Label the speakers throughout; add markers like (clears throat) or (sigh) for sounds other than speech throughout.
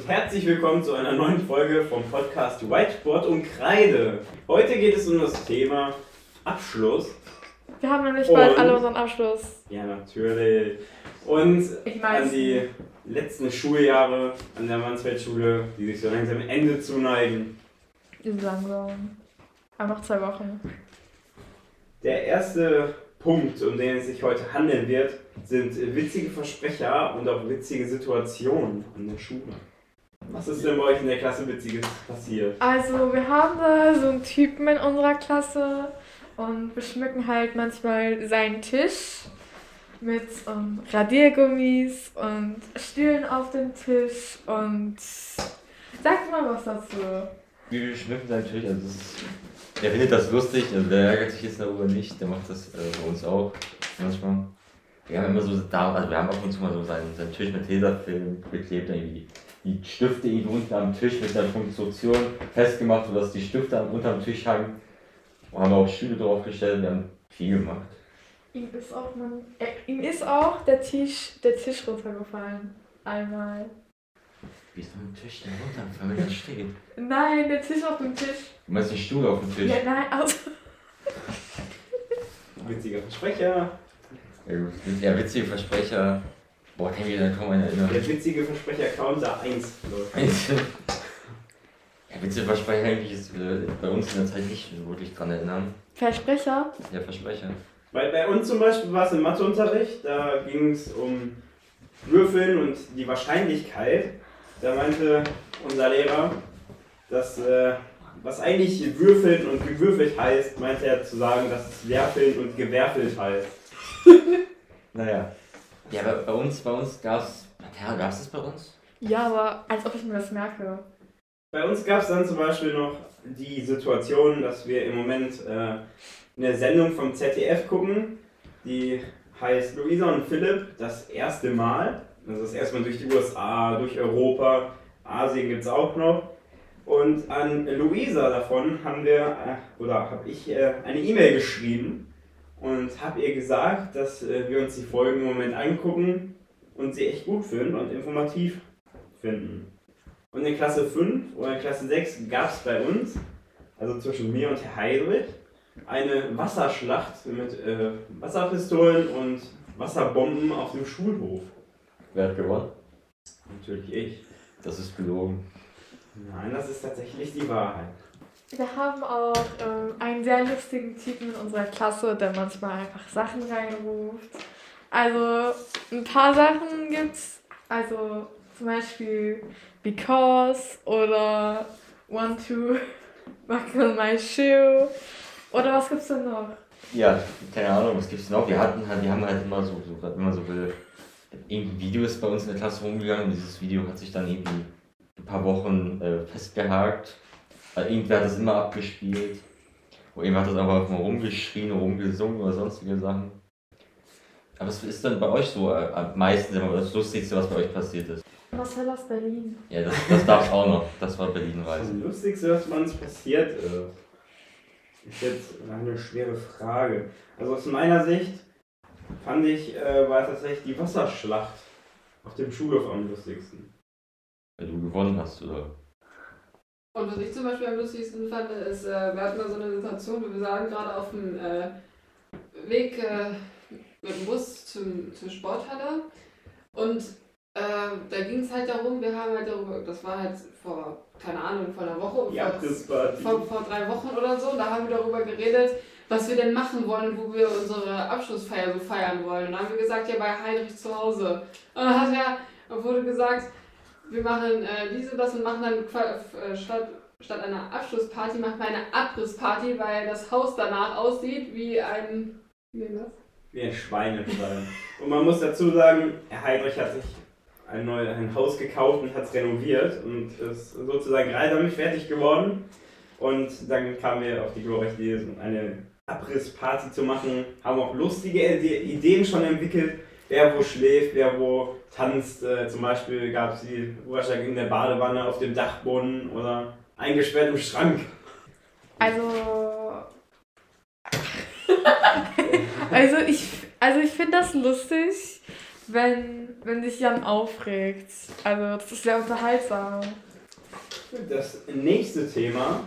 Speaker 1: und herzlich willkommen zu einer neuen Folge vom Podcast Whiteboard und Kreide. Heute geht es um das Thema Abschluss.
Speaker 2: Wir haben nämlich bald
Speaker 1: Und-
Speaker 2: alle unseren Abschluss.
Speaker 1: Ja, natürlich. Und
Speaker 2: Ich
Speaker 1: an die letzten Schuljahre an der Mansfeldschule, die sich so langsam Ende zuneigen.
Speaker 2: Langsam. Aber noch zwei Wochen.
Speaker 1: Der erste Punkt, um den es sich heute handeln wird, sind witzige Versprecher und auch witzige Situationen an der Schule. Was ist denn bei euch in der Klasse Witziges passiert?
Speaker 2: Also, wir haben da so einen Typen in unserer Klasse und beschmücken halt manchmal seinen Tisch mit ähm, Radiergummis und Stühlen auf dem Tisch und sag mal was dazu.
Speaker 3: Wir schmücken natürlich, also das ist, der findet das lustig, also der ärgert sich jetzt darüber nicht, der macht das äh, bei uns auch manchmal. Wir haben immer so da, also wir haben ab und zu mal so seinen, seinen Tisch mit Tesafilm beklebt, irgendwie die Stifte irgendwie unten am Tisch mit einer Konstruktion festgemacht, sodass die Stifte am- unterm Tisch hangen. Wir haben auch Stühle draufgestellt, wir haben viel gemacht.
Speaker 2: Ihm ist auch, man, äh, ihm ist auch der Tisch, der Tisch runtergefallen. Einmal.
Speaker 3: Wie ist mein Tisch denn runtergefallen, wenn das steht?
Speaker 2: Nein, der Tisch auf dem Tisch.
Speaker 3: Du meinst den Stuhl auf dem Tisch?
Speaker 2: Ja, nein, also.
Speaker 1: Witziger Versprecher.
Speaker 3: Ja, gut. Ja, witzige Versprecher. Boah, kann ich mich da kaum an erinnern.
Speaker 1: Der witzige Versprecher Counter 1. läuft.
Speaker 3: Ja, witzige Versprecher eigentlich ist äh, bei uns in der Zeit nicht wirklich dran erinnern.
Speaker 2: Versprecher?
Speaker 3: Ja, Versprecher.
Speaker 1: Weil bei uns zum Beispiel war es im Matheunterricht, da ging es um Würfeln und die Wahrscheinlichkeit. Da meinte unser Lehrer, dass äh, was eigentlich würfeln und gewürfelt heißt, meinte er zu sagen, dass es werfeln und gewerfelt heißt. (laughs)
Speaker 3: Naja. Ja, aber bei uns, bei uns gab's. Ja, gab's das bei uns?
Speaker 2: Ja, aber als ob ich mir das merke.
Speaker 1: Bei uns gab es dann zum Beispiel noch die Situation, dass wir im Moment äh, eine Sendung vom ZDF gucken, die heißt Luisa und Philipp das erste Mal. Also das erste Mal durch die USA, durch Europa, Asien gibt es auch noch. Und an Luisa davon haben wir, äh, oder habe ich äh, eine E-Mail geschrieben und habe ihr gesagt, dass äh, wir uns die Folgen im Moment angucken und sie echt gut finden und informativ finden. Und in Klasse 5 oder in Klasse 6 gab es bei uns, also zwischen mir und Herr Heidrich, eine Wasserschlacht mit äh, Wasserpistolen und Wasserbomben auf dem Schulhof.
Speaker 3: Wer hat gewonnen?
Speaker 1: Natürlich ich.
Speaker 3: Das ist gelogen.
Speaker 1: Nein, das ist tatsächlich die Wahrheit.
Speaker 2: Wir haben auch ähm, einen sehr lustigen Typen in unserer Klasse, der manchmal einfach Sachen reinruft. Also ein paar Sachen gibt's. Also zum Beispiel Because oder One to (laughs) Buckle my shoe. Oder was gibt's denn noch?
Speaker 3: Ja, keine Ahnung, was gibt's noch? Wir hatten halt, wir haben halt immer so, so wenn man so will, irgendein Video ist bei uns in der Klasse rumgegangen dieses Video hat sich dann irgendwie ein paar Wochen äh, festgehakt. Weil irgendwer hat das immer abgespielt. Oder irgendwer hat das einfach mal rumgeschrien, rumgesungen oder sonstige Sachen. Aber was ist denn bei euch so äh, am meisten immer das Lustigste, was bei euch passiert ist?
Speaker 2: Marcel aus Berlin.
Speaker 3: Ja, das, das darf auch noch. Das war
Speaker 1: Das
Speaker 3: Berlin-Reise.
Speaker 1: Lustigste, was bei uns passiert ist, ist jetzt eine schwere Frage. Also aus meiner Sicht fand ich, äh, war tatsächlich die Wasserschlacht auf dem Schulhof am lustigsten.
Speaker 3: Weil du gewonnen hast, oder?
Speaker 4: Und was ich zum Beispiel am lustigsten fand, ist, äh, wir hatten da so eine Situation, wir sagen, gerade auf dem äh, Weg äh, mit dem Bus zum, zur Sporthalle. Und äh, da ging es halt darum, wir haben halt darüber, das war halt vor, keine Ahnung, vor einer Woche,
Speaker 1: Die
Speaker 4: vor, vor, vor drei Wochen oder so, da haben wir darüber geredet, was wir denn machen wollen wo wir unsere Abschlussfeier so feiern wollen. Und dann haben wir gesagt, ja, bei Heinrich zu Hause. Und dann hat er, wurde gesagt, wir machen äh, dies und das und machen dann äh, statt, statt einer Abschlussparty, machen wir eine Abrissparty, weil das Haus danach aussieht wie ein. Wie nennt das?
Speaker 1: Wie ein Schweinestall. Und man muss dazu sagen, Herr Heinrich hat sich ein, neu, ein Haus gekauft und hat es renoviert und ist sozusagen gerade damit fertig geworden. Und dann kamen wir auf die glorreiche Idee, eine Abrissparty zu machen, haben auch lustige Ide- Ideen schon entwickelt, wer wo schläft, wer wo tanzt. Äh, zum Beispiel gab es die Ruherschaft in der Badewanne, auf dem Dachboden oder eingesperrt im Schrank.
Speaker 2: Also. also ich, also ich finde das lustig, wenn, wenn sich Jan aufregt. Also das ist sehr unterhaltsam.
Speaker 1: Das nächste Thema,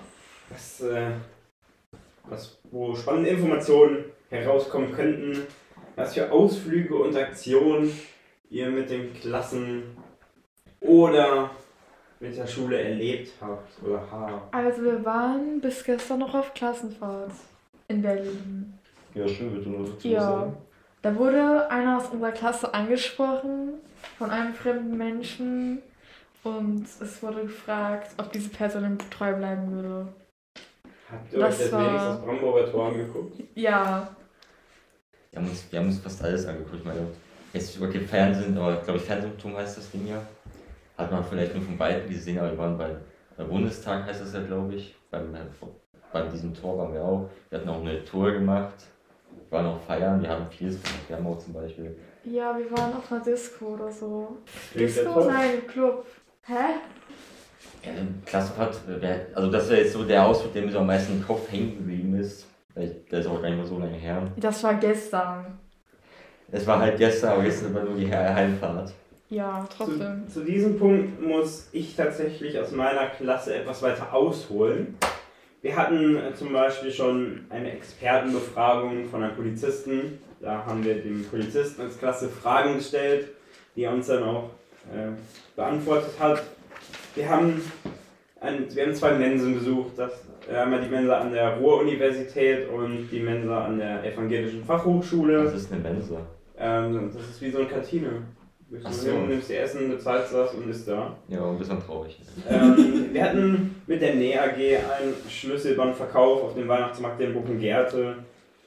Speaker 1: das, äh, was, wo spannende Informationen herauskommen könnten, was für Ausflüge und Aktionen ihr mit den Klassen oder mit der Schule erlebt habt oder habt.
Speaker 2: Also wir waren bis gestern noch auf Klassenfahrt in Berlin.
Speaker 3: Ja, schön, wird nur dazu
Speaker 2: Ja.
Speaker 3: sagen.
Speaker 2: Da wurde einer aus unserer Klasse angesprochen von einem fremden Menschen und es wurde gefragt, ob diese Person ihm treu bleiben würde.
Speaker 1: Habt ihr
Speaker 2: Das
Speaker 1: euch das
Speaker 2: war-
Speaker 1: wenigstens das Brandenburger Tor angeguckt?
Speaker 2: Ja,
Speaker 3: Wir haben, uns, wir haben uns fast alles angeguckt. Ich meine, jetzt kein Fernsehen, aber glaube ich, Fernsehturm heißt das Ding ja. Hat man vielleicht nur von Weitem gesehen, aber wir waren bei, bei Bundestag, heißt das ja, glaube ich. Beim, äh, bei diesem Tor waren wir auch. Wir hatten auch eine Tour gemacht. Wir waren auch feiern, wir haben vieles gemacht. Wir haben auch zum Beispiel.
Speaker 2: ja, wir waren auf einer Disco oder so.
Speaker 1: Klingt
Speaker 2: Disco? Nein, Club. Hä?
Speaker 3: Ja, Klassenfahrt, äh, also das wäre jetzt so der Ausflug, der mir so am meisten im Kopf hängen geblieben ist. Der ist auch gar nicht mehr so lange her.
Speaker 2: Das war gestern.
Speaker 3: Es war halt gestern, aber gestern war nur die He- Heimfahrt.
Speaker 2: Ja, trotzdem.
Speaker 1: Zu, zu diesem Punkt muss ich tatsächlich aus meiner Klasse etwas weiter ausholen. Wir hatten äh, zum Beispiel schon eine Expertenbefragung von einem Polizisten. Da haben wir dem Polizisten als Klasse Fragen gestellt, die er uns dann auch äh, beantwortet hat. Wir haben, ein, wir haben zwei Mensen besucht. Das, einmal die Mensa an der Ruhr-Universität und die Mensa an der Evangelischen Fachhochschule.
Speaker 3: Das ist eine Mensa.
Speaker 1: Ähm, das ist wie so eine Kantine. Du
Speaker 3: so.
Speaker 1: hin, nimmst dir Essen, bezahlst das und isst da.
Speaker 3: Ja, ein bisschen traurig.
Speaker 1: Ähm, wir hatten mit der Näh AG einen Schlüsselbandverkauf auf dem Weihnachtsmarkt in Buchengerte.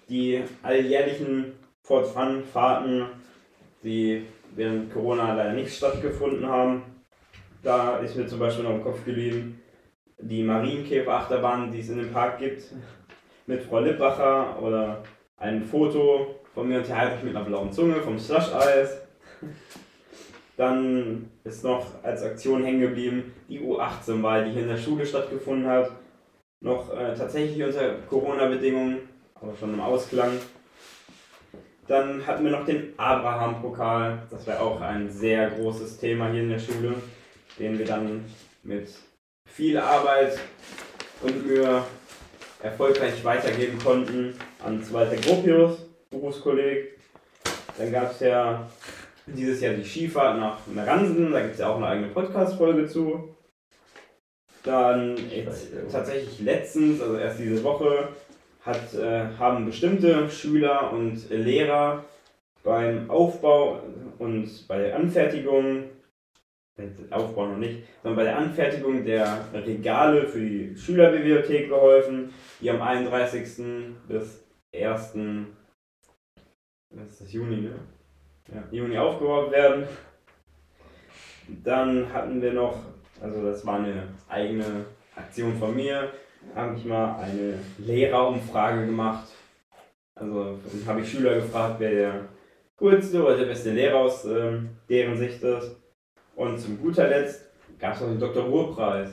Speaker 1: Die alljährlichen Fort Fun Fahrten, die während Corona leider nicht stattgefunden haben. Da ist mir zum Beispiel noch im Kopf geblieben die Marienkäfer-Achterbahn, die es in dem Park gibt, mit Frau Lippacher oder ein Foto von mir und Heidrich mit einer blauen Zunge vom Slush-Eis. Dann ist noch als Aktion hängen geblieben die U18-Wahl, die hier in der Schule stattgefunden hat. Noch äh, tatsächlich unter Corona-Bedingungen, aber schon im Ausklang. Dann hatten wir noch den Abraham-Pokal. Das war auch ein sehr großes Thema hier in der Schule, den wir dann mit viel Arbeit und Mühe erfolgreich weitergeben konnten an Walter Gropius, Berufskolleg. Dann gab es ja dieses Jahr die Skifahrt nach Meransen, da gibt es ja auch eine eigene Podcast-Folge zu. Dann jetzt tatsächlich letztens, also erst diese Woche, hat, äh, haben bestimmte Schüler und Lehrer beim Aufbau und bei der Anfertigung, äh, Aufbau noch nicht, sondern bei der Anfertigung der Regale für die Schülerbibliothek geholfen, die am 31. bis 1. Was ist das, Juni, ne? ja, Juni aufgebaut werden. Dann hatten wir noch, also das war eine eigene Aktion von mir, habe ich mal eine Lehrerumfrage gemacht. Also habe ich Schüler gefragt, wer der coolste oder der beste Lehrer aus ähm, deren Sicht ist. Und zum guter Letzt gab es noch den Dr. Ruhr-Preis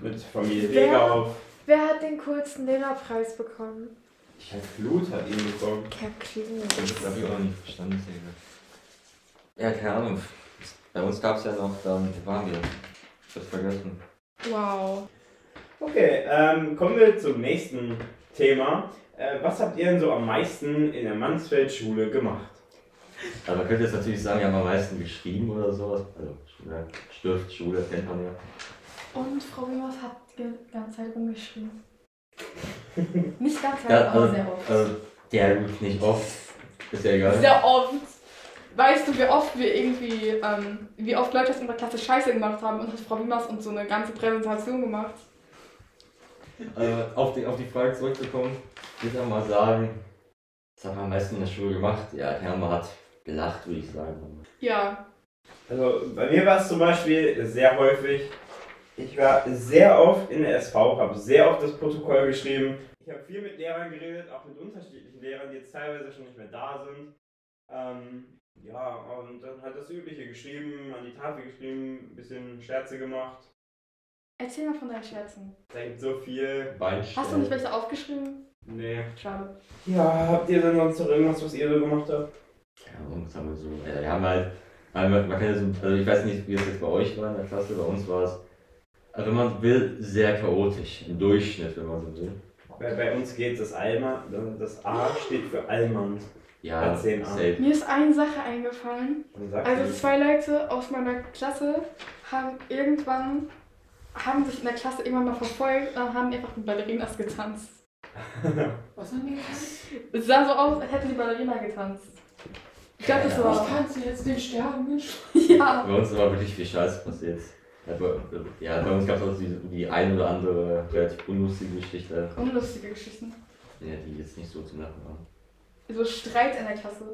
Speaker 1: mit Familie
Speaker 2: Wer?
Speaker 1: Weger
Speaker 2: Wer hat den coolsten Lehrerpreis bekommen?
Speaker 1: Ich habe Blut hat ihn bekommen.
Speaker 2: Herr Klug.
Speaker 3: Das habe ich auch noch nicht verstanden. Ja, keine Ahnung. Bei uns gab es ja noch, dann, wo waren wir? Ich hab's vergessen.
Speaker 2: Wow.
Speaker 1: Okay, ähm, kommen wir zum nächsten Thema. Äh, was habt ihr denn so am meisten in der Mansfeldschule gemacht?
Speaker 3: Also man könnte jetzt natürlich sagen, wir haben am meisten geschrieben oder sowas. Also Schule, Stift, Schule, kennt man ja.
Speaker 2: Und Frau Wiemers hat die ganze Zeit rumgeschrieben. (laughs) Nicht ganz
Speaker 3: ja
Speaker 2: aber
Speaker 3: also,
Speaker 2: sehr oft.
Speaker 3: also, der gut nicht oft. Ist ja egal.
Speaker 2: Sehr oft. Weißt du, wie oft wir irgendwie, ähm, wie oft Leute aus unserer Klasse Scheiße gemacht haben und hat Frau Wiemers uns so eine ganze Präsentation gemacht?
Speaker 3: Also auf die, auf die Frage zurückzukommen, würde ich auch mal sagen, was haben wir am meisten in der Schule gemacht? Ja, Hermann hat gelacht, würde ich sagen.
Speaker 2: Ja.
Speaker 1: Also bei mir war es zum Beispiel sehr häufig, ich war sehr oft in der SV, habe sehr oft das Protokoll geschrieben. Ich habe viel mit Lehrern geredet, auch mit unterschiedlichen Lehrern, die jetzt teilweise schon nicht mehr da sind. Ähm, ja, und dann halt das Übliche geschrieben, an die Tafel geschrieben, ein bisschen Scherze gemacht.
Speaker 2: Erzähl mal von deinen Scherzen.
Speaker 1: Da gibt so viel.
Speaker 3: Beinstellen.
Speaker 2: Hast du nicht welche aufgeschrieben?
Speaker 1: Nee.
Speaker 2: Schade.
Speaker 1: Ja, habt ihr denn sonst noch irgendwas, was ihr so gemacht habt?
Speaker 3: Ja, und sagen wir so. Ja, wir haben halt, man kann ja so, also ich weiß nicht, wie es jetzt bei euch war in der Klasse, bei uns war es, also wenn man will, sehr chaotisch, im Durchschnitt, wenn man so will.
Speaker 1: Bei, bei uns geht das Alma, das A steht für Allmann.
Speaker 3: Ja.
Speaker 2: Mir ist eine Sache eingefallen. Also zwei Leute aus meiner Klasse haben irgendwann, haben sich in der Klasse irgendwann mal verfolgt und haben einfach mit Ballerinas getanzt. (laughs)
Speaker 4: Was haben die gemacht?
Speaker 2: Es sah so aus, als hätten die Ballerina getanzt. Ich glaube, das
Speaker 4: Ich
Speaker 2: war.
Speaker 4: tanze jetzt den Sterben.
Speaker 2: Ja.
Speaker 3: Bei uns aber wirklich viel Scheiße passiert. Ja, bei, ja, bei uns gab es auch die, die ein oder andere relativ unlustige Geschichte,
Speaker 2: Unlustige Geschichten.
Speaker 3: ja, die jetzt nicht so zu lachen waren.
Speaker 2: So Streit in der Klasse.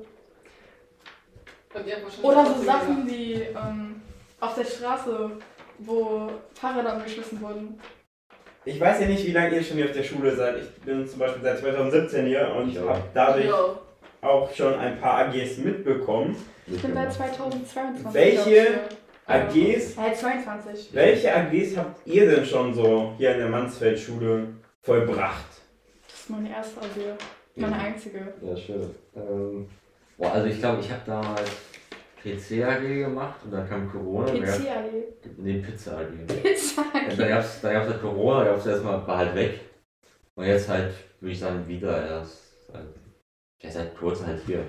Speaker 2: Oder so Sachen wie ähm, auf der Straße, wo Fahrräder umgeschmissen wurden.
Speaker 1: Ich weiß ja nicht, wie lange ihr schon hier auf der Schule seid. Ich bin zum Beispiel seit 2017 hier und
Speaker 3: Ja.
Speaker 1: habe dadurch
Speaker 4: Jo.
Speaker 1: Auch schon ein paar AGs mitbekommen.
Speaker 2: Ich bin seit 2022.
Speaker 1: Welche? AGs?
Speaker 2: Äh, 22.
Speaker 1: Welche AGs habt ihr denn schon so hier in der Mansfeldschule vollbracht?
Speaker 2: Das ist meine erste AG. Meine einzige.
Speaker 3: Ja, schön. Ähm, boah, also ich glaube, ich habe damals PC AG gemacht und dann kam Corona. dann gab's-
Speaker 2: PC AG.
Speaker 3: Nee, Pizza AG. (laughs)
Speaker 2: Pizza
Speaker 3: Ja,
Speaker 2: AG.
Speaker 3: dann gab es dann gab's halt Corona, da gab es erstmal, war halt weg. Und jetzt halt, würde ich sagen, wieder erst. Halt, ja, seit kurzem halt hier.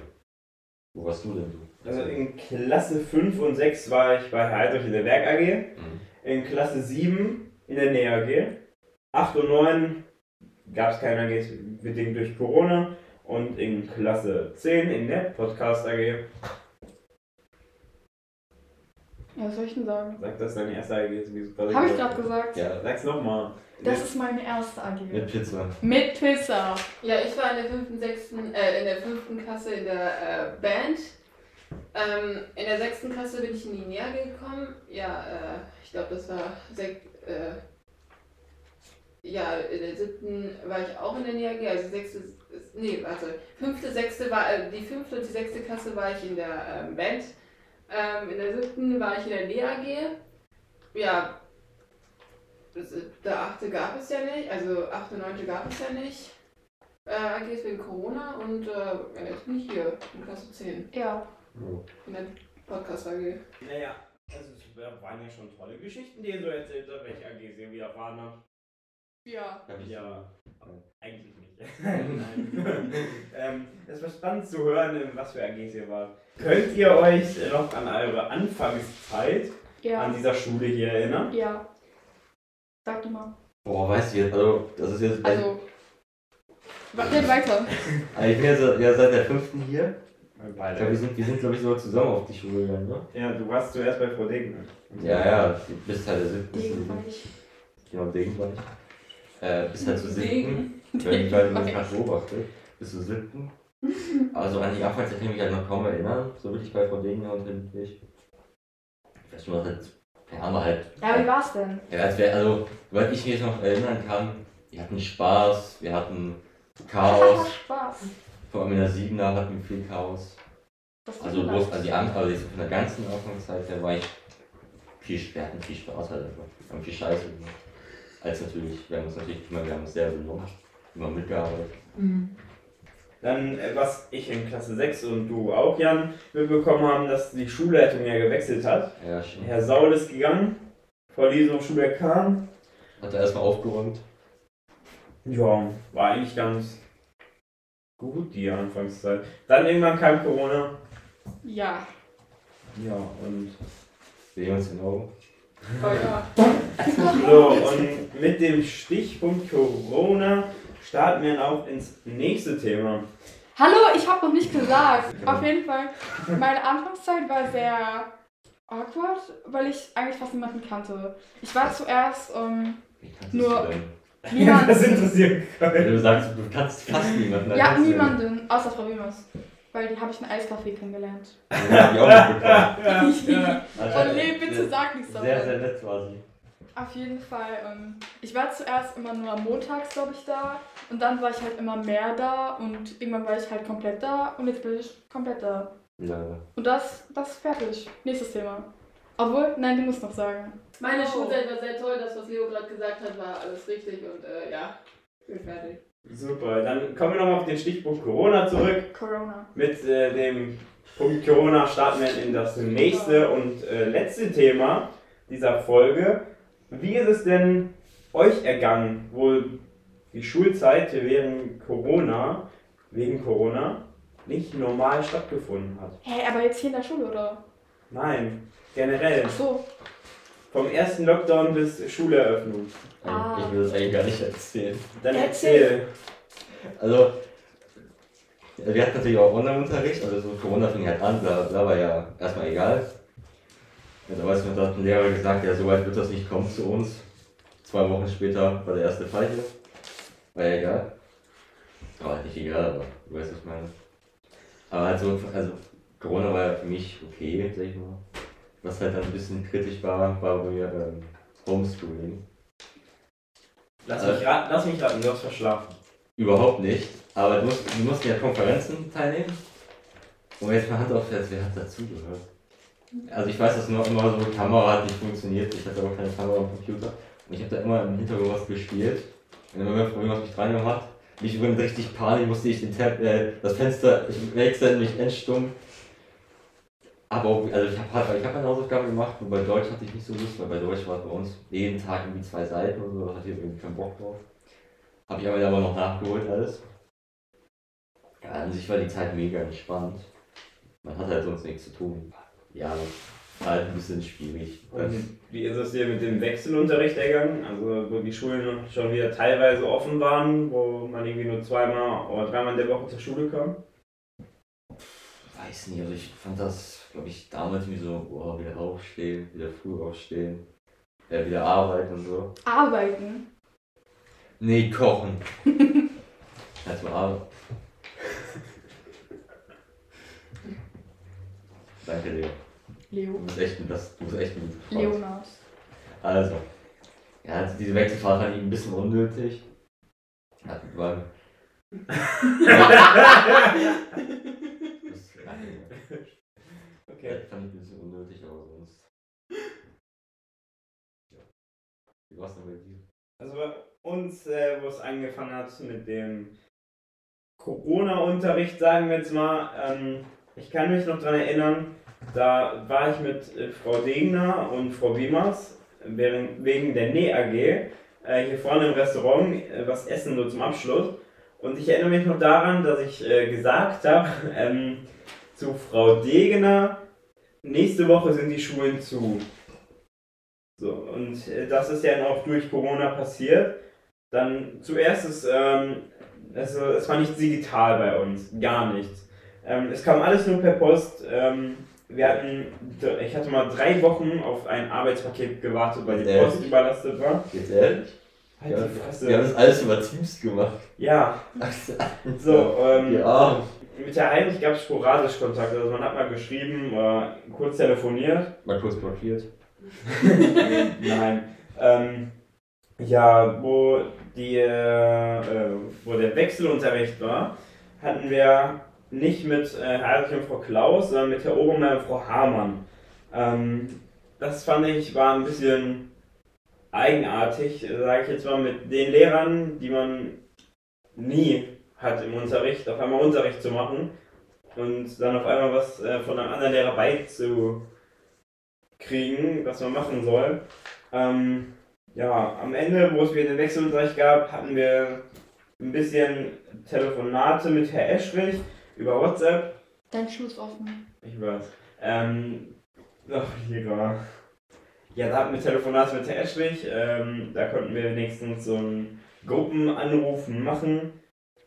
Speaker 3: Wo warst du denn du?
Speaker 1: Also in Klasse 5 und 6 war ich bei Heidrich in der Werk AG.
Speaker 3: Mhm.
Speaker 1: In Klasse 7 in der Nähe AG. 8 und 9 gab es keine AGs bedingt durch Corona. Und in Klasse 10 in der Podcast AG.
Speaker 2: Ja, was soll ich denn sagen?
Speaker 1: Sag das deine erste AG ist.
Speaker 2: Habe ich gerade gesagt.
Speaker 3: Ja,
Speaker 1: Sag's nochmal.
Speaker 2: Das ist meine erste AG.
Speaker 3: mit Pizza.
Speaker 2: Mit Pizza.
Speaker 4: Ja, ich war in der fünften, sechsten, äh, in der fünften Klasse in der äh, Band. Ähm, in der sechsten Klasse bin ich in die Nähe gekommen. Ja, äh, ich glaube, das war sek äh, ja, in der siebten war ich auch in der Nähe, also sechste, nee, warte, fünfte, sechste war, äh, die fünfte und die sechste Klasse war ich in der ähm, Band. Ähm, in der siebten war ich in der NEAG. Ja, der achte gab es ja nicht, also achte, neunte gab es ja nicht. Äh, AGs wegen Corona und äh, jetzt bin ich hier in Klasse 10
Speaker 2: Ja.
Speaker 4: in der Podcast AG.
Speaker 1: Naja, also es waren ja schon tolle Geschichten, die ihr so erzählt habt, welche AGs ihr widerfahren habt.
Speaker 2: Ja.
Speaker 3: Ich
Speaker 1: Ja, eigentlich nicht. (laughs) Nein. ähm, es war spannend zu hören, in was für AGs ihr wart. Könnt ihr euch noch an eure Anfangszeit an
Speaker 2: Ja.
Speaker 1: dieser Schule hier erinnern?
Speaker 2: Ja. Sag du mal.
Speaker 3: Boah, weißt du jetzt, also, das ist jetzt.
Speaker 2: Also. Red weiter. (laughs)
Speaker 3: Also ich bin jetzt ja seit der fünften hier. Ich glaube, wir
Speaker 1: Beide.
Speaker 3: sind, wir sind glaube ich, sogar zusammen auf die Schule gegangen, ne?
Speaker 1: Ja, du warst zuerst bei Frau Degner.
Speaker 3: Ja, ja, du bist halt der siebten.
Speaker 2: Degenweich.
Speaker 3: Genau, Degen war ich. Äh, bis halt zur siebten. Wenn ich halt das gerade beobachte, bis zur siebten. Also an die Anfangszeit kann ich mich halt noch kaum erinnern, so wirklich bei Frau Degner und Lindwig. Ich weiß nur halt, keine Ahnung, halt.
Speaker 2: Ja, wie war's denn?
Speaker 3: Ja, als wär, also, soweit ich mich jetzt noch erinnern kann, wir hatten Spaß, wir hatten Chaos,
Speaker 2: Spaß.
Speaker 3: vor allem in der Siebener hatten wir viel Chaos. Also, bloß an die Anfang, also von der ganzen Anfangszeit her war ich viel, wir hatten viel Spaß halt einfach. Wir haben viel Scheiße gemacht. Als natürlich, wir haben uns natürlich immer, wir haben uns sehr benommen, immer mitgearbeitet.
Speaker 1: Dann, äh, was ich in Klasse 6 und du auch, Jan, mitbekommen haben, dass die Schulleitung ja gewechselt hat.
Speaker 3: Ja, schon.
Speaker 1: Herr Saul ist gegangen, Frau Liesung Schulberg kam.
Speaker 3: Hat er erstmal aufgeräumt.
Speaker 1: Ja, war eigentlich ganz gut die Anfangszeit. Dann irgendwann kam Corona.
Speaker 2: Ja.
Speaker 1: Ja, und
Speaker 3: Sehen wir uns in Augen.
Speaker 1: So, und mit dem Stichpunkt Corona starten wir dann auch ins nächste Thema.
Speaker 2: Hallo, ich habe noch nicht gesagt. Auf jeden Fall, meine Anfangszeit war sehr awkward, weil ich eigentlich fast niemanden kannte. Ich war zuerst ähm, Nur- niemand. (laughs)
Speaker 1: das interessiert
Speaker 3: Wenn
Speaker 1: keinen.
Speaker 3: du sagst, du kannst fast niemanden.
Speaker 2: ja, niemanden, außer Frau Wiemers. Weil die habe ich in Eiscafé kennengelernt. (laughs)
Speaker 3: hab ich auch mitbekommen.
Speaker 1: ja, ja.
Speaker 3: Also,
Speaker 2: Und nee, bitte
Speaker 3: sehr-
Speaker 2: sag nichts davon.
Speaker 3: Sehr, sehr nett quasi.
Speaker 2: Auf jeden Fall. Ähm, ich war zuerst immer nur montags, glaube ich, da. Und dann war ich halt immer mehr da. Und irgendwann war ich halt komplett da. Und jetzt bin ich komplett da.
Speaker 3: Leider.
Speaker 2: Und das, das ist fertig. Nächstes Thema. Obwohl, nein, du musst noch sagen.
Speaker 4: Meine
Speaker 2: Oh.
Speaker 4: Schulzeit war sehr toll, das, was Leo gerade gesagt hat, war alles richtig und äh, ja, bin fertig.
Speaker 1: Super, dann kommen wir nochmal auf den Stichpunkt Corona zurück.
Speaker 2: Corona.
Speaker 1: Mit äh, dem Punkt Corona starten wir in das nächste und äh, letzte Thema dieser Folge. Wie ist es denn euch ergangen, wo die Schulzeit während Corona, wegen Corona, nicht normal stattgefunden hat?
Speaker 2: Hä, aber jetzt hier in der Schule, oder?
Speaker 1: Nein, generell.
Speaker 2: Ach so.
Speaker 1: Vom ersten Lockdown bis Schuleröffnung.
Speaker 2: Ah.
Speaker 3: Ich will das eigentlich gar nicht erzählen.
Speaker 1: Dann
Speaker 2: Erzähl.
Speaker 3: Also, wir hatten natürlich auch Online-Unterricht, also so Corona fing halt an, bla bla, war ja erstmal egal. Ja, damals hat ein Lehrer gesagt, ja, so weit wird das nicht kommen zu uns. Zwei Wochen später war der erste Fall hier. War ja egal. Aber halt nicht egal, aber du weißt, was ich meine. Aber halt so, also Corona war ja für mich okay, sag ich mal. Was halt dann ein bisschen kritisch war, war bei mir ähm, Homeschooling.
Speaker 1: Lass
Speaker 3: Äh.
Speaker 1: mich, raten, lass mich raten, du hast verschlafen.
Speaker 3: Überhaupt nicht. Aber du musst, du musst ja Konferenzen teilnehmen. Und jetzt mal Hand auf Herz, wer hat dazugehört? Also ich weiß, dass nur immer so Kamera hat nicht funktioniert. Ich hatte aber keine Kamera am Computer. Und ich habe da immer im Hintergrund was gespielt. Und immer wenn irgendwas mich dran gemacht, mich übrigens richtig Panik, musste ich den Tab, äh, das Fenster wechseln, mich entstumm. Aber auch, also ich habe ich hab meine Hausaufgaben gemacht und bei Deutsch hatte ich nicht so Lust, weil bei Deutsch war es bei uns jeden Tag irgendwie zwei Seiten oder so, da hatte ich irgendwie keinen Bock drauf. Habe ich aber aber noch nachgeholt alles. Ja, an sich war die Zeit mega entspannt. Man hat halt sonst nichts zu tun. Ja, war halt ein bisschen schwierig.
Speaker 1: Und wie ist es dir mit dem Wechselunterricht ergangen? Also wo die Schulen schon wieder teilweise offen waren, wo man irgendwie nur zweimal oder dreimal in der Woche zur Schule kam?
Speaker 3: Weiß nicht, also ich fand das, glaube ich, damals wie so, boah, wieder aufstehen, wieder früh aufstehen, äh, wieder arbeiten und so.
Speaker 2: Arbeiten.
Speaker 3: Nee, kochen. (laughs) Erstmal arbeiten. (laughs) Danke, Leo. Du
Speaker 2: Leo.
Speaker 3: bist echt ein, das, du bist echt ein guter.
Speaker 2: Leonas.
Speaker 3: Also, ja, also diese Wechselfahrt fand ich ein bisschen unnötig. War, (laughs) das,
Speaker 1: Okay.
Speaker 3: ja, fand ich ein bisschen unnötig, aber sonst. Ja. Wie war's denn bei dir?
Speaker 1: Also bei uns, äh, wo es angefangen hat mit dem Corona-Unterricht, sagen wir jetzt mal, ähm, ich kann mich noch daran erinnern, da war ich mit äh, Frau Degner und Frau Wiemers während, wegen der Näh AG äh, hier vorne im Restaurant äh, was essen, nur zum Abschluss. Und ich erinnere mich noch daran, dass ich äh, gesagt habe (laughs) ähm, zu Frau Degener, nächste Woche sind die Schulen zu. So, und äh, das ist ja auch durch Corona passiert. Dann zuerst ist, ähm, also, es war nichts digital bei uns, gar nichts. Ähm, es kam alles nur per Post. Ähm, wir hatten, ich hatte mal drei Wochen auf ein Arbeitspaket gewartet, weil die
Speaker 3: Ehrlich?
Speaker 1: Post überlastet war.
Speaker 3: Jetzt ehrlich?
Speaker 1: Halt
Speaker 3: Ja,
Speaker 1: die
Speaker 3: wir haben
Speaker 1: Fresse.
Speaker 3: das alles über Teams gemacht.
Speaker 1: Ja, so, ähm,
Speaker 3: Ja.
Speaker 1: Mit der Heinrich gab es sporadisch Kontakt. Also man hat mal geschrieben oder kurz telefoniert.
Speaker 3: Mal kurz blockiert. (laughs)
Speaker 1: Nein. Ähm, ja, wo, die, äh, äh, wo der Wechselunterricht war, hatten wir nicht mit äh, Herr Heinrich und Frau Klaus, sondern mit Herr Obermeier und Frau Hamann. Ähm, das fand ich war ein bisschen eigenartig, sage ich jetzt mal, mit den Lehrern, die man nie hat im Unterricht, auf einmal Unterricht zu machen und dann auf einmal was äh, von einem anderen Lehrer beizukriegen, was man machen soll. Ähm, ja, am Ende, wo es wieder den Wechselunterricht gab, hatten wir ein bisschen Telefonate mit Herr Eschrich über WhatsApp.
Speaker 2: Dein Schuh ist offen.
Speaker 1: Ich weiß. Ähm, ach, Lehrer. Ja, da hatten wir Telefonate mit Herr Eschrich. Ähm, da konnten wir wenigstens so einen Gruppenanrufen machen.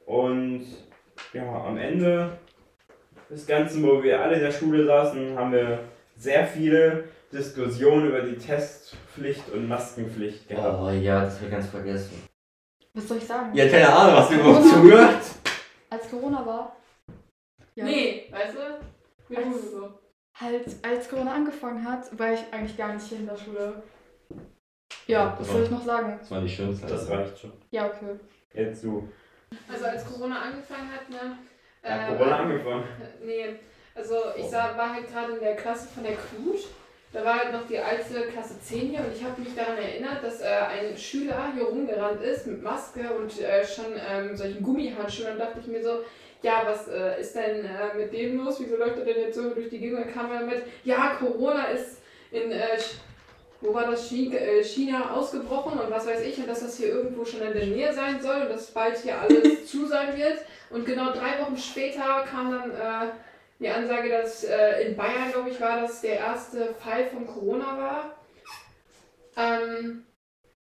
Speaker 1: Und ja, am Ende des Ganzen, wo wir alle in der Schule saßen, haben wir sehr viele Diskussionen über die Testpflicht und Maskenpflicht gehabt.
Speaker 3: Oh ja, das habe ich ganz vergessen.
Speaker 2: Was soll ich sagen?
Speaker 3: Ja, keine Ahnung, hast du überhaupt
Speaker 2: Corona.
Speaker 3: zugehört?
Speaker 2: Als Corona war. Ja.
Speaker 4: Nee, weißt du? Wie
Speaker 2: Als-
Speaker 4: so.
Speaker 2: Halt, als Corona angefangen hat, war ich eigentlich gar nicht hier in der Schule. Ja, was soll ich noch sagen?
Speaker 3: Das war die schönste.
Speaker 1: Das reicht schon.
Speaker 2: Ja, okay.
Speaker 1: Jetzt du.
Speaker 4: Also als Corona angefangen hat, ne?
Speaker 1: Ja,
Speaker 4: äh,
Speaker 1: Corona angefangen. (laughs)
Speaker 4: Nee, also ich sah, war halt gerade in der Klasse von der Knut da war halt noch die alte Klasse 10 hier und ich habe mich daran erinnert, dass äh, ein Schüler hier rumgerannt ist mit Maske und äh, schon ähm, solchen Gummihandschuhen. Und dann dachte ich mir so, ja, was äh, ist denn äh, mit dem los? Wieso läuft er denn jetzt so durch die Gegend und kam er mit, ja, Corona ist in, äh, wo war das, äh, China ausgebrochen und was weiß ich und dass das hier irgendwo schon in der Nähe sein soll und dass bald hier alles (laughs) zu sein wird. Und genau drei Wochen später kam dann äh, die Ansage, dass äh, in Bayern, glaube ich, war das der erste Fall von Corona war. Ähm,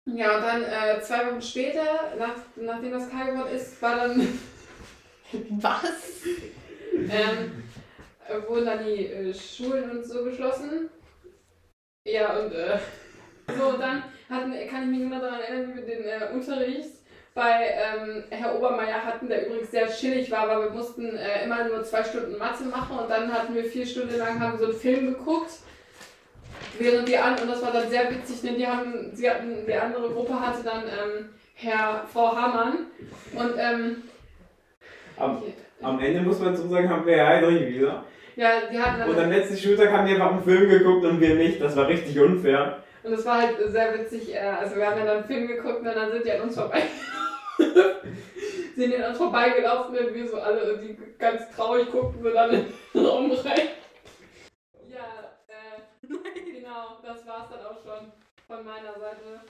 Speaker 4: ja, und dann äh, zwei Wochen später, nach, nachdem das klar geworden ist, war dann (laughs)
Speaker 2: Was?
Speaker 4: ähm, äh, wurden dann die äh, Schulen und so geschlossen. Ja, und äh, so, und dann hatten, kann ich mich nur daran erinnern, wie wir den äh, Unterricht bei ähm, Herr Obermeier hatten, der übrigens sehr chillig war, weil wir mussten äh, immer nur zwei Stunden Mathe machen und dann hatten wir vier Stunden lang haben wir so einen Film geguckt. Während die an und das war dann sehr witzig, denn die haben, sie hatten, die andere Gruppe hatte dann ähm, Herr, Frau Hamann und ähm,
Speaker 1: Am, am Ende muss man zu sagen, haben wir ja Heinrich wieder.
Speaker 4: Ja, die hatten dann
Speaker 1: Und am letzten Schultag haben die einfach einen Film geguckt und wir nicht. Das war richtig unfair.
Speaker 4: Und das war halt sehr witzig. äh, Also wir haben ja dann einen Film geguckt und dann sind die an uns vorbei. (laughs) sind die an uns vorbeigelaufen und wir so alle die ganz traurig guckten so dann in den Raum rein. Ja, äh, (laughs) genau, das war's dann auch schon von meiner Seite.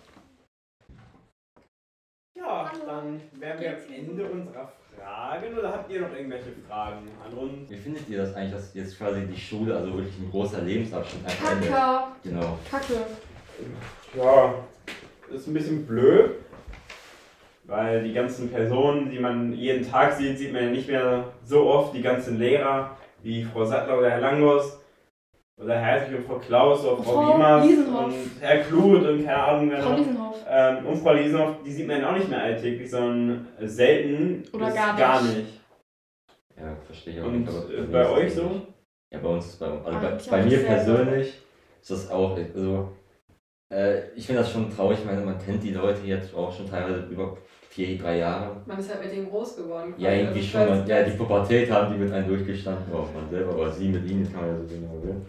Speaker 1: Ja,
Speaker 2: Hallo.
Speaker 1: dann wären wir am Ende unserer Fragen oder habt ihr noch irgendwelche Fragen an uns?
Speaker 3: Wie findet ihr das eigentlich, dass jetzt quasi die Schule, also wirklich ein großer Lebensabschnitt einfach endet?
Speaker 2: Kacke.
Speaker 3: Genau.
Speaker 2: Kacke.
Speaker 1: Ja, ist ein bisschen blöd, weil die ganzen Personen, die man jeden Tag sieht, sieht man ja nicht mehr so oft. Die ganzen Lehrer, wie Frau Sattler oder Herr Langos, oder Herr Herzig und Frau Klaus oder Frau,
Speaker 2: Frau
Speaker 1: Wiemers
Speaker 2: Liesenhoff.
Speaker 1: und Herr Kluth und keine Ahnung wer
Speaker 2: Frau
Speaker 1: noch.
Speaker 2: Liesenhoff.
Speaker 1: Ähm, und Frau Liesenhoff, die sieht man ja auch nicht mehr alltäglich, sondern selten
Speaker 2: Oder
Speaker 1: bis
Speaker 2: gar
Speaker 1: gar
Speaker 2: nicht.
Speaker 1: nicht.
Speaker 3: Ja, verstehe ich auch
Speaker 1: Und
Speaker 3: nicht. aber
Speaker 1: äh, bei euch so?
Speaker 3: Ja, bei uns ist bei, also
Speaker 2: Ah,
Speaker 3: bei, bei mir persönlich ist das auch, also äh, ich finde das schon traurig, ich meine, man kennt die Leute jetzt auch schon teilweise über vier, drei Jahre.
Speaker 4: Man ist halt mit denen groß geworden.
Speaker 3: Ja, irgendwie
Speaker 4: Also,
Speaker 3: schon, man, ja, die Pubertät haben die mit einem durchgestanden, auch man selber, aber sie mit ihnen, kann man ja so genau sehen.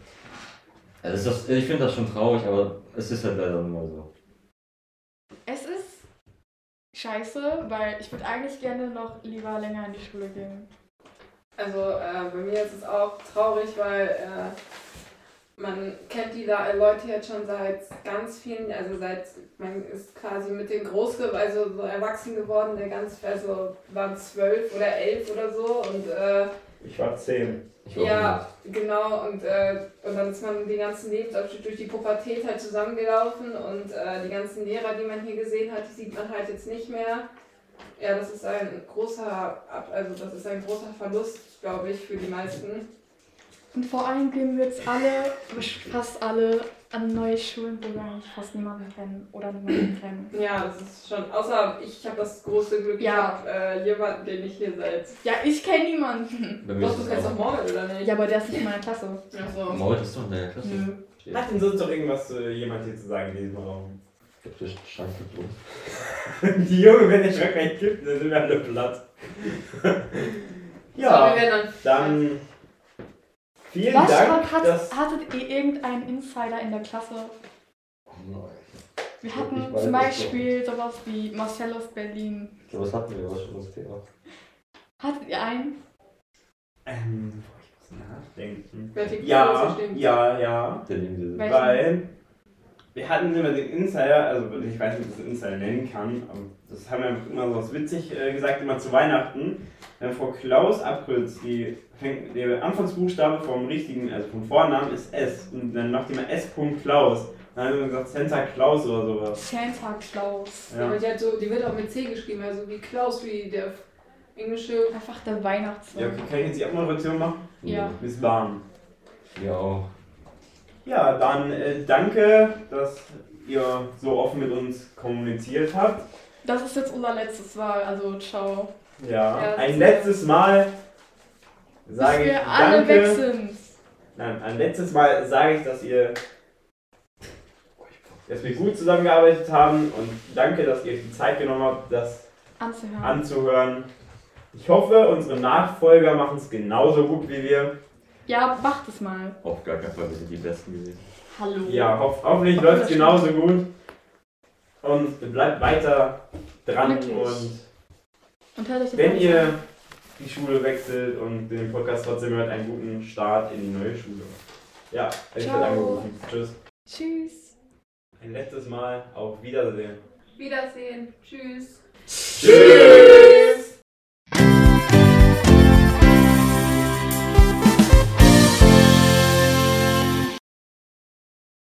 Speaker 3: Also ist das, ich finde das schon traurig, aber es ist halt leider immer so.
Speaker 2: Es ist scheiße, weil ich würde eigentlich gerne noch lieber länger in die Schule gehen.
Speaker 4: Also äh, bei mir ist es auch traurig, weil äh, man kennt die da Leute jetzt schon seit ganz vielen, also seit man ist quasi mit den groß, also so erwachsen geworden, der ganz, also waren zwölf oder elf oder so und äh,
Speaker 1: Ich war zehn.
Speaker 3: Ich hoffe
Speaker 4: ja, genau und, äh, und dann ist man den ganzen Lebensabschnitt durch die Pubertät halt zusammengelaufen und äh, die ganzen Lehrer, die man hier gesehen hat, die sieht man halt jetzt nicht mehr. Ja, das ist ein großer, Ab- also das ist ein großer Verlust, glaube ich, für die meisten.
Speaker 2: Und vor allem gehen wir jetzt alle, fast alle, an neue Schulen, wo wir eigentlich fast niemanden kennen oder niemanden (clears throat) kennen.
Speaker 4: Ja, das ist schon. Außer ich habe das große Glück,
Speaker 2: Ja.
Speaker 4: ich habe äh, jemanden, den ich hier seit.
Speaker 2: Ja, ich kenne niemanden.
Speaker 3: Bei mir
Speaker 4: Doch, du
Speaker 3: es
Speaker 4: kennst
Speaker 3: auch-
Speaker 4: doch Morbid, oder nicht?
Speaker 2: Ja, aber der ist nicht in meiner Klasse.
Speaker 4: Achso.
Speaker 3: Maud ist doch in der Klasse.
Speaker 1: Hat denn sonst noch irgendwas äh, jemand hier zu sagen in diesem Raum?
Speaker 3: Ich hab das geklopft.
Speaker 1: Die Junge, wenn der Schrank gleich kippt, dann sind wir alle platt.
Speaker 4: So,
Speaker 1: ja,
Speaker 4: wir werden dann.
Speaker 1: dann vielen
Speaker 2: Was
Speaker 1: Dank.
Speaker 2: hat,
Speaker 1: dass,
Speaker 2: hattet ihr irgendeinen Insider in der Klasse? Wir
Speaker 3: Ich
Speaker 2: hatten zum Beispiel sowas wie Marcel aus Berlin.
Speaker 3: Ja, was hatten wir? Was schon das Thema?
Speaker 2: Hattet ihr einen?
Speaker 1: ähm, ich muss nachdenken. Ja, ja, ja.
Speaker 2: Welchen?
Speaker 1: Weil wir hatten immer den Insider, also ich weiß nicht, ob ich das Insider nennen kann, aber das haben wir immer so was witzig äh, gesagt, immer zu Weihnachten. Wenn Frau Klaus abkürzt, die fängt, der Anfangsbuchstabe vom richtigen, also vom Vornamen ist S und dann macht die mal S. Klaus. Dann haben wir gesagt Santa Klaus oder sowas.
Speaker 2: Santa Claus.
Speaker 4: Ja.
Speaker 1: Ja.
Speaker 4: aber die, hat so, die wird auch mit C geschrieben, also wie Klaus, wie der englische.
Speaker 2: Einfach der Weihnachtsmann.
Speaker 1: Ja, okay, kann ich jetzt die Abmoderation machen?
Speaker 2: Ja.
Speaker 1: Bis warm.
Speaker 3: Ja, auch.
Speaker 1: Ja, dann äh, danke, dass ihr so offen mit uns kommuniziert habt.
Speaker 2: Das ist jetzt unser letztes Mal, also ciao.
Speaker 1: Ja,
Speaker 4: Ja,
Speaker 1: ein letztes Mal sage ich
Speaker 2: wir alle
Speaker 1: danke.
Speaker 2: weg sind.
Speaker 1: Nein, ein letztes Mal sage ich, dass ihr dass wir gut zusammengearbeitet haben und danke, dass ihr euch die Zeit genommen habt, das
Speaker 2: Anzuhören.
Speaker 1: anzuhören. Ich hoffe, unsere Nachfolger machen es genauso gut wie wir.
Speaker 2: Ja, macht es mal.
Speaker 3: Auf gar keinen Fall, wir sind die Besten gewesen.
Speaker 4: Hallo.
Speaker 1: Ja, hoff, hoffentlich läuft es genauso gut. Und bleibt weiter dran und
Speaker 2: Und hört euch das
Speaker 1: wenn
Speaker 2: an.
Speaker 1: ihr die Schule wechselt und den Podcast trotzdem hört, einen guten Start in die neue Schule. Ja, ich werde angerufen. Tschüss.
Speaker 2: Tschüss.
Speaker 1: Ein letztes Mal auf Wiedersehen.
Speaker 4: Wiedersehen. Tschüss.
Speaker 1: Tschüss.